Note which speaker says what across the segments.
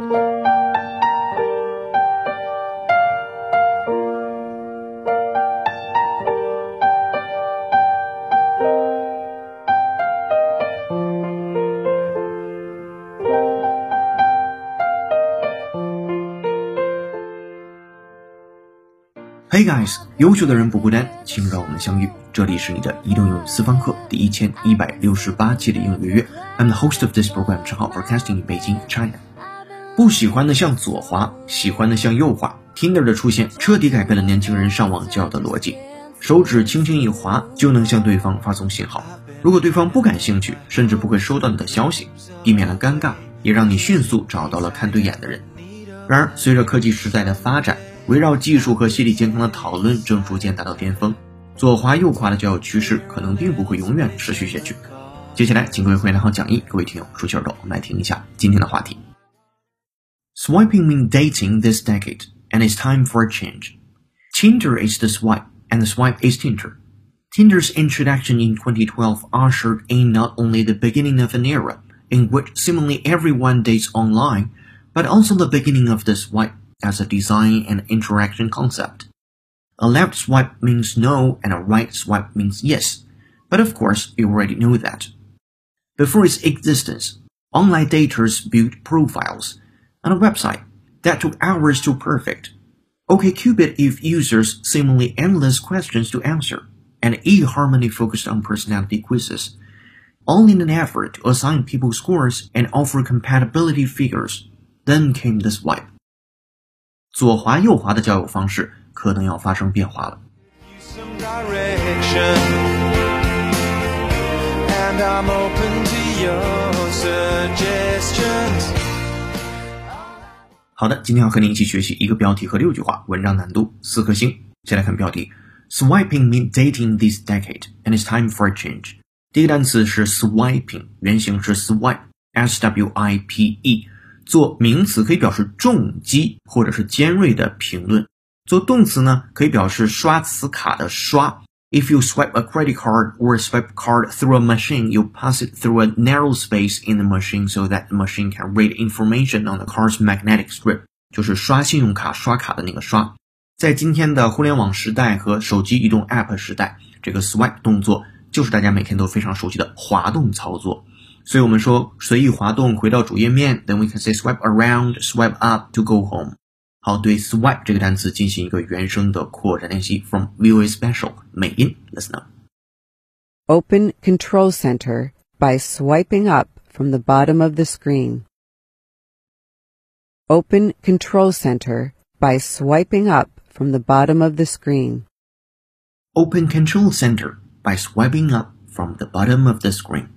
Speaker 1: Hey guys，优秀的人不孤单，请让我们相遇。这里是你的移动英语私房课第一千一百六十八期的英语月。I'm the host of this program，正好 broadcasting in Beijing, China。不喜欢的向左滑，喜欢的向右滑。Tinder 的出现彻底改变了年轻人上网交友的逻辑。手指轻轻一滑，就能向对方发送信号。如果对方不感兴趣，甚至不会收到你的消息，避免了尴尬，也让你迅速找到了看对眼的人。然而，随着科技时代的发展，围绕技术和心理健康的讨论正逐渐达到巅峰，左滑右滑的交友趋势可能并不会永远持续下去。接下来，请各位会员好讲义，各位听友竖起耳朵，我们来听一下今天的话题。Swiping means dating this decade, and it's time for a change. Tinder is the swipe, and the swipe is Tinder. Tinder's introduction in 2012 ushered in not only the beginning of an era in which seemingly everyone dates online, but also the beginning of the swipe as a design and interaction concept. A left swipe means no and a right swipe means yes, but of course you already know that. Before its existence, online daters built profiles on a website that took hours to perfect. OkCupid gave users seemingly endless questions to answer, and eHarmony focused on personality quizzes, all in an effort to assign people scores and offer compatibility figures. Then came the swipe. 左滑右滑的交友方式可能要发生变化了。 好的，今天要和您一起学习一个标题和六句话，文章难度四颗星。先来看标题：Swiping means dating this decade, and it's time for a change。第一个单词是 swiping，原型是 swipe，s w i p e。做名词可以表示重击或者是尖锐的评论，做动词呢可以表示刷磁卡的刷。If you swipe a credit card or swipe card through a machine, you pass it through a narrow space in the machine so that the machine can read information on the card's magnetic strip。就是刷信用卡刷卡的那个刷。在今天的互联网时代和手机移动 App 时代，这个 swipe 动作就是大家每天都非常熟悉的滑动操作。所以我们说随意滑动回到主页面，then we can say swipe around, swipe up to go home。 好，对 swipe 这个单词进行一个原声的扩展练习，from VOA Special 美音，listen
Speaker 2: up。Open Control Center by swiping up from the bottom of the screen. Open Control Center by swiping up from the bottom of the screen.
Speaker 1: Open Control Center by swiping up from the bottom of the screen.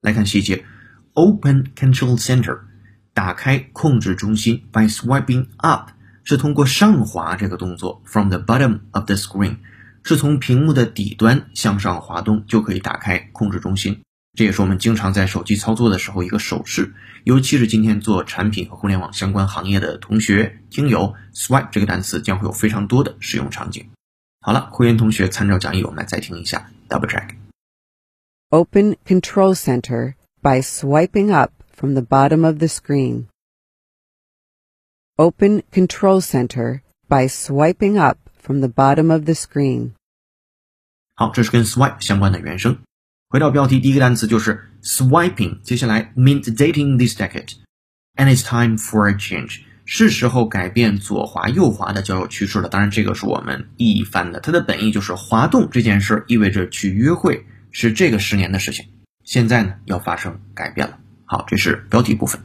Speaker 1: 来看细节，Open Control Center，打开控制中心，by swiping up 是通过上滑这个动作，from the bottom of the screen 是从屏幕的底端向上滑动就可以打开控制中心。这也是我们经常在手机操作的时候一个手势，尤其是今天做产品和互联网相关行业的同学听友，swipe 这个单词将会有非常多的使用场景。好了，会员同学参照讲义，我们来再听一下，double check。
Speaker 2: Open Control Center by swiping up from the bottom of the screen. Open Control Center by swiping up from the bottom of the screen.
Speaker 1: 好，这是跟 swipe 相关的原声。回到标题，第一个单词就是 swiping，接下来 means dating this decade，and it's time for a change，是时候改变左滑右滑的交友趋势了。当然，这个是我们意译翻的，它的本意就是滑动这件事意味着去约会。是这个十年的事情，现在呢要发生改变了。好，这是标题部分。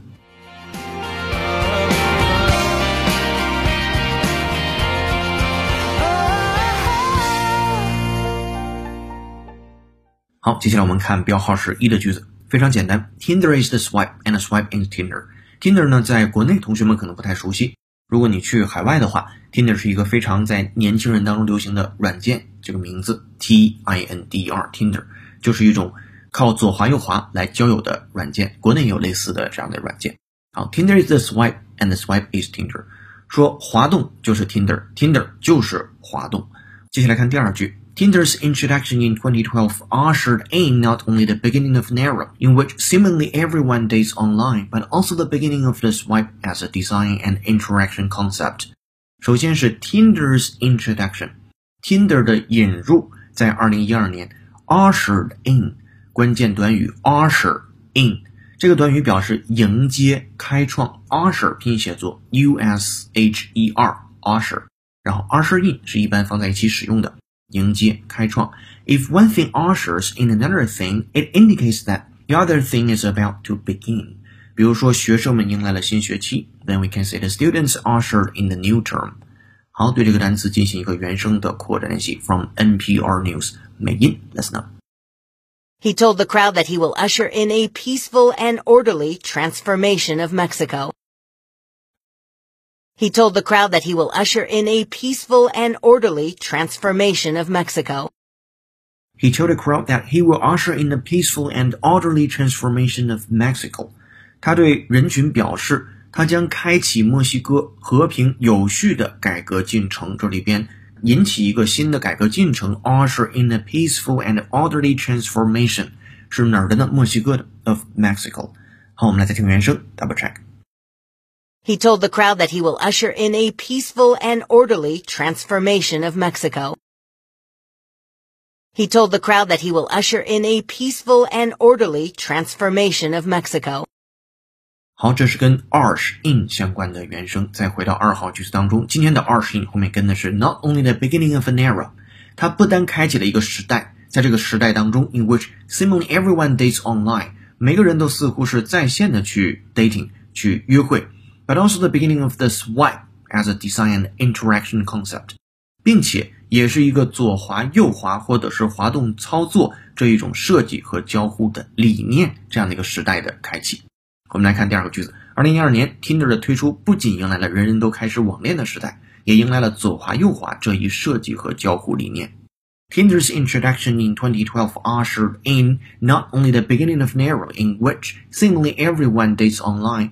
Speaker 1: 好，接下来我们看标号是一的句子，非常简单。Tinder is the swipe and swipe is Tinder。Tinder 呢，在国内同学们可能不太熟悉，如果你去海外的话，Tinder 是一个非常在年轻人当中流行的软件，这个名字 T I N D E R Tinder。就是一种靠左滑右滑来交友的软件，国内也有类似的这样的软件。好，Tinder is the swipe and the swipe is Tinder。说滑动就是 Tinder，Tinder 就是滑动。接下来看第二句 Tinder's introduction in 2012 ushered in not only the beginning of an era in which seemingly everyone dates online, but also the beginning of the swipe as a design and interaction concept. 首先是 Tinder's introduction，Tinder 的引入在二零一二年 ushered in，关键短语 usher in，这个短语表示迎接、开创。usher 拼写作 u s h e r，usher，然后 usher in 是一般放在一起使用的。 迎接、开创。If one thing ushers in another thing, it indicates that the other thing is about to begin. 比如说，学生们迎来了新学期，then we can say the students ushered in the new term. 好，对这个单词进行一个原声的扩展练习。From NPR News 美音，Listen
Speaker 3: He told the crowd that he will usher in a peaceful and orderly transformation of Mexico. He told the crowd that he will usher in a peaceful and orderly transformation of Mexico.
Speaker 1: He told the crowd that he will usher in a peaceful and orderly transformation of Mexico. 他对人群表示，他将开启墨西哥和平有序的改革进程。这里边引起一个新的改革进程，usher in a peaceful and orderly transformation 是哪儿的呢？墨西哥的 of Mexico。好，我们来再听原声，double check。
Speaker 3: he told the crowd that he will usher in a peaceful and orderly transformation of Mexico. He told the crowd that he will usher in a peaceful and orderly transformation of Mexico.
Speaker 1: 好，这是跟 usher in 相关的原声。再回到二号句子当中，今天的 usher in 后面跟的是 not only the beginning of an era，它不单开启了一个时代，在这个时代当中，in which seemingly everyone dates online，每个人都似乎是在线的去 dating 去约会。 but also the beginning of the swipe as a design and interaction concept，并且也是一个左滑右滑或者是滑动操作这一种设计和交互的理念这样的一个时代的开启。我们来看第二个句子：二零一二年，Tinder 的推出不仅迎来了人人都开始网恋的时代，也迎来了左滑右滑这一设计和交互理念。Tinder's introduction in 2012 ushered in not only the beginning of an era in which seemingly everyone dates online,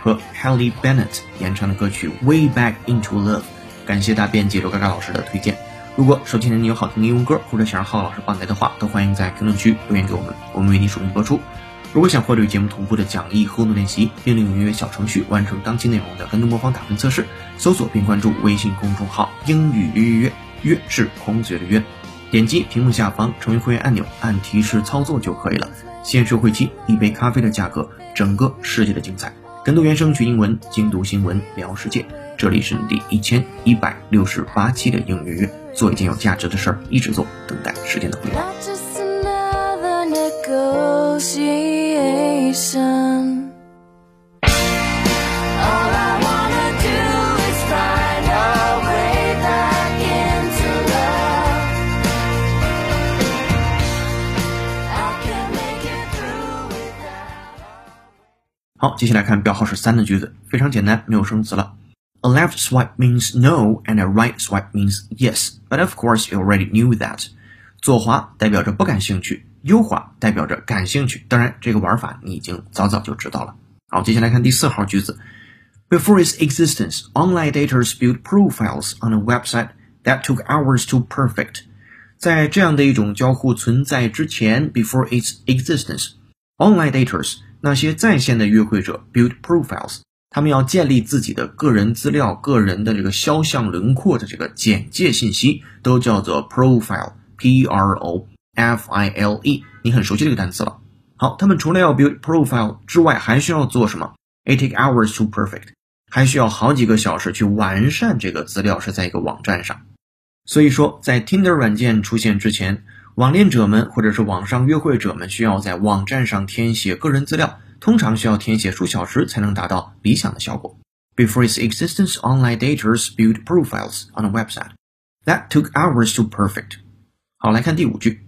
Speaker 1: 和 Haley Bennett 演唱的歌曲《Way Back Into Love》，感谢大编辑罗嘎嘎老师的推荐。如果手机里你有好听的英文歌，或者想让浩老师帮来的话，都欢迎在评论区留言给我们，我们为你署名播出。如果想获得与节目同步的讲义和录练习，并利用音乐小程序完成当期内容的跟读模仿打分测试，搜索并关注微信公众号“英语约约约”，约是孔子的约。点击屏幕下方成为会员按钮，按提示操作就可以了。限时会期一杯咖啡的价格，整个世界的精彩。跟读原声学英文，精读新闻聊世界。这里是第一千一百六十八期的英语月，做一件有价值的事儿，一直做，等待时间的回
Speaker 3: 应。
Speaker 1: 好，接下来看标号是三的句子，非常简单，没有生词了。A left swipe means no, and a right swipe means yes. But of course, you already knew that. 左滑代表着不感兴趣，右滑代表着感兴趣。当然，这个玩法你已经早早就知道了。好，接下来看第四号句子。Before its existence, online daters built profiles on a website that took hours to perfect. 在这样的一种交互存在之前，before its existence, online daters 那些在线的约会者 build profiles，他们要建立自己的个人资料、个人的这个肖像轮廓的这个简介信息，都叫做 profile，p r o f i l e。你很熟悉这个单词了。好，他们除了要 build profile 之外，还需要做什么？It takes hours to perfect，还需要好几个小时去完善这个资料，是在一个网站上。所以说，在 Tinder 软件出现之前。网恋者们或者是网上约会者们需要在网站上填写个人资料，通常需要填写数小时才能达到理想的效果。Before its existence, online daters built profiles on a website that took hours to perfect. 好，来看第五句。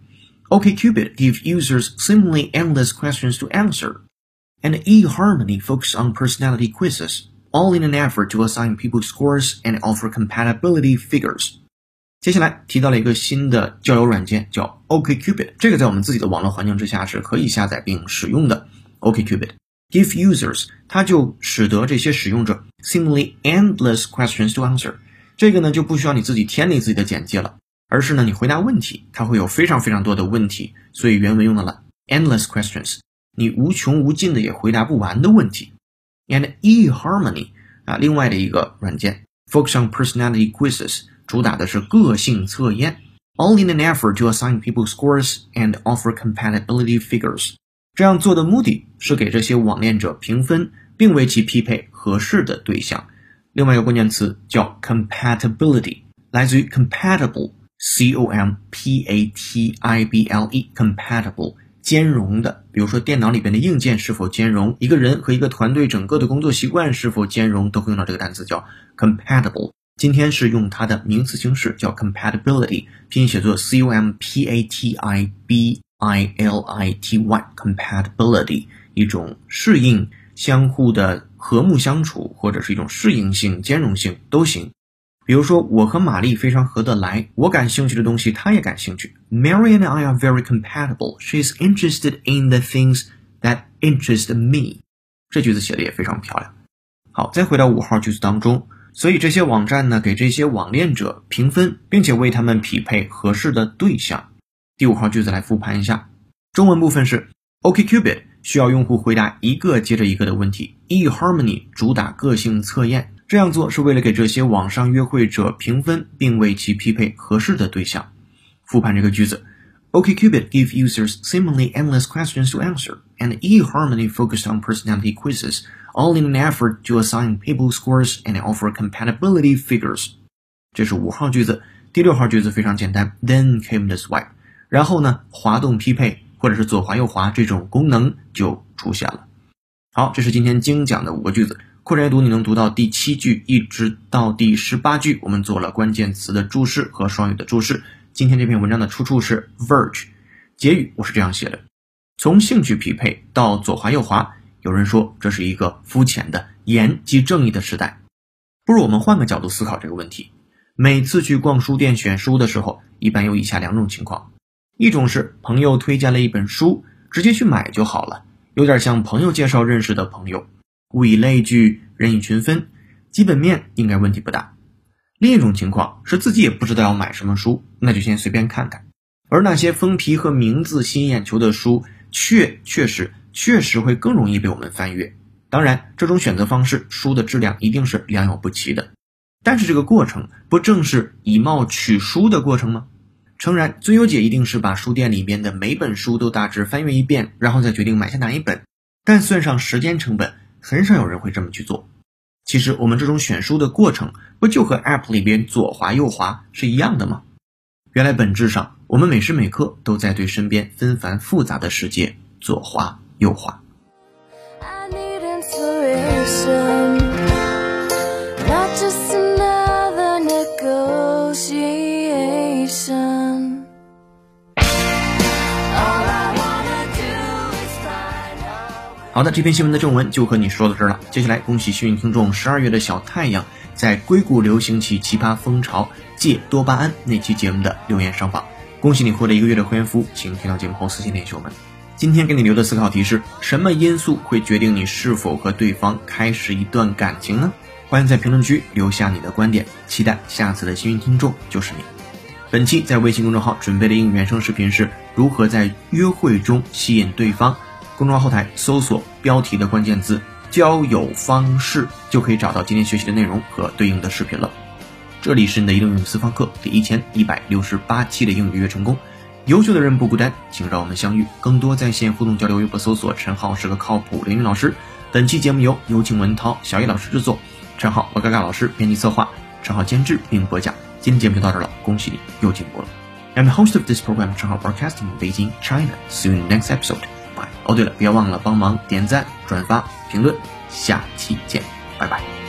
Speaker 1: OkCupid gives users seemingly endless questions to answer, and eHarmony focuses on personality quizzes, all in an effort to assign people scores and offer compatibility figures. 接下来提到了一个新的交友软件，叫 OkCupid。这个在我们自己的网络环境之下是可以下载并使用的。OkCupid give users，它就使得这些使用者 seemingly endless questions to answer。这个呢就不需要你自己填你自己的简介了，而是呢你回答问题，它会有非常非常多的问题，所以原文用到了 endless questions，你无穷无尽的也回答不完的问题。And eHarmony 啊，另外的一个软件 focus on personality quizzes。主打的是个性测验，all in an effort to assign people scores and offer compatibility figures。这样做的目的是给这些网恋者评分，并为其匹配合适的对象。另外一个关键词叫 compatibility，来自于 compatible，c o m p a t i b l e，compatible，兼容的。比如说电脑里边的硬件是否兼容，一个人和一个团队整个的工作习惯是否兼容，都会用到这个单词叫 compatible。今天是用它的名词形式，叫 compatibility，拼写作 c u m p a t i b i l i t y，compatibility 一种适应、相互的和睦相处，或者是一种适应性、兼容性都行。比如说，我和玛丽非常合得来，我感兴趣的东西她也感兴趣。Mary and I are very compatible. She is interested in the things that interest me. 这句子写的也非常漂亮。好，再回到五号句子当中。所以这些网站呢，给这些网恋者评分，并且为他们匹配合适的对象。第五号句子来复盘一下，中文部分是 OkCupid 需要用户回答一个接着一个的问题，eHarmony 主打个性测验，这样做是为了给这些网上约会者评分，并为其匹配合适的对象。复盘这个句子。OkCupid give users seemingly endless questions to answer, and eHarmony focused on personality quizzes, all in an effort to assign people scores and offer compatibility figures. 这是五号句子，第六号句子非常简单。Then came the swipe，然后呢，滑动匹配或者是左滑右滑这种功能就出现了。好，这是今天精讲的五个句子。扩展阅读，你能读到第七句一直到第十八句，我们做了关键词的注释和双语的注释。今天这篇文章的出处是 Verge，结语我是这样写的：从兴趣匹配到左滑右滑，有人说这是一个肤浅的严即正义的时代。不如我们换个角度思考这个问题。每次去逛书店选书的时候，一般有以下两种情况：一种是朋友推荐了一本书，直接去买就好了，有点像朋友介绍认识的朋友，物以类聚，人以群分，基本面应该问题不大。另一种情况是自己也不知道要买什么书，那就先随便看看。而那些封皮和名字吸引眼球的书，确确实确实会更容易被我们翻阅。当然，这种选择方式，书的质量一定是良莠不齐的。但是这个过程不正是以貌取书的过程吗？诚然，最优解一定是把书店里面的每本书都大致翻阅一遍，然后再决定买下哪一本。但算上时间成本，很少有人会这么去做。其实我们这种选书的过程，不就和 App 里边左滑右滑是一样的吗？原来本质上，我们每时每刻都在对身边纷繁复杂的世界左滑右滑。好的，这篇新闻的正文就和你说到这儿了。接下来，恭喜幸运听众十二月的小太阳在硅谷流行起奇葩风潮借多巴胺那期节目的留言上榜，恭喜你获得一个月的会员服务，请听到节目后私信联系我们。今天给你留的思考题是什么因素会决定你是否和对方开始一段感情呢？欢迎在评论区留下你的观点，期待下次的幸运听众就是你。本期在微信公众号准备的英语原声视频是如何在约会中吸引对方。公众号后台搜索标题的关键字“交友方式”，就可以找到今天学习的内容和对应的视频了。这里是你的移动英语私房课第一千一百六十八期的英语约成功。优秀的人不孤单，请让我们相遇。更多在线互动交流，微博搜索“陈浩是个靠谱的英语老师”。本期节目由有请文涛、小叶老师制作，陈浩和嘎嘎老师编辑策划，陈浩监制并播讲。今天节目就到这儿了，恭喜你又进步了。I'm the host of this program, 陈浩 Broadcasting, Beijing, China. See you next episode. Bye. 哦，对了，别忘了帮忙点赞、转发、评论，下期见，拜拜。